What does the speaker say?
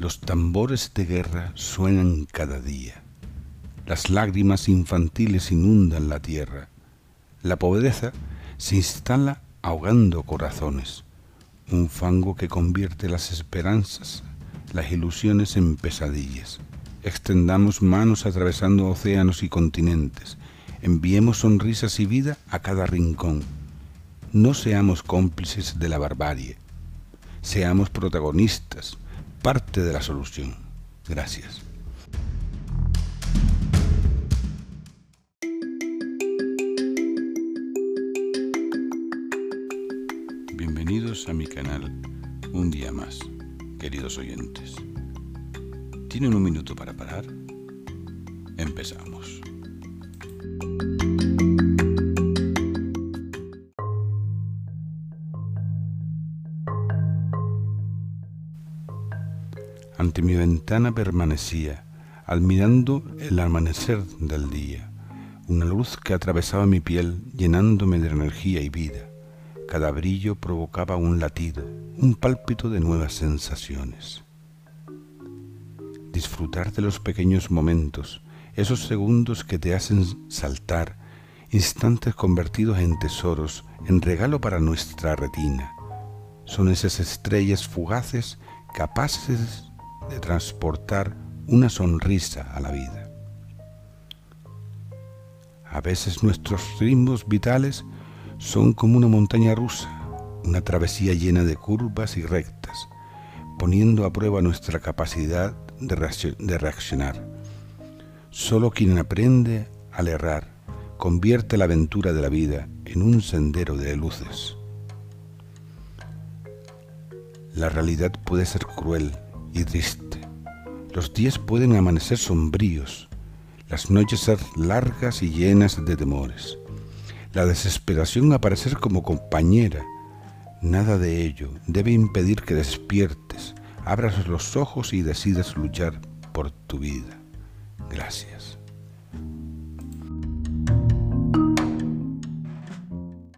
Los tambores de guerra suenan cada día. Las lágrimas infantiles inundan la tierra. La pobreza se instala ahogando corazones. Un fango que convierte las esperanzas, las ilusiones en pesadillas. Extendamos manos atravesando océanos y continentes. Enviemos sonrisas y vida a cada rincón. No seamos cómplices de la barbarie. Seamos protagonistas, parte de la solución. Gracias. Bienvenidos a mi canal un día más, queridos oyentes. ¿Tienen un minuto para parar? Empezamos. Ante mi ventana permanecía, admirando el amanecer del día, una luz que atravesaba mi piel llenándome de energía y vida. Cada brillo provocaba un latido, un pálpito de nuevas sensaciones. Disfrutar de los pequeños momentos, esos segundos que te hacen saltar, instantes convertidos en tesoros, en regalo para nuestra retina. Son esas estrellas fugaces capaces de transportar una sonrisa a la vida. A veces nuestros ritmos vitales son como una montaña rusa, una travesía llena de curvas y rectas, poniendo a prueba nuestra capacidad de, reaccionar. Solo quien aprende al errar convierte la aventura de la vida en un sendero de luces. La realidad puede ser cruel y triste. Los días pueden amanecer sombríos, las noches ser largas y llenas de temores. La desesperación aparecer como compañera. Nada de ello debe impedir que despiertes, abras los ojos y decidas luchar por tu vida. Gracias.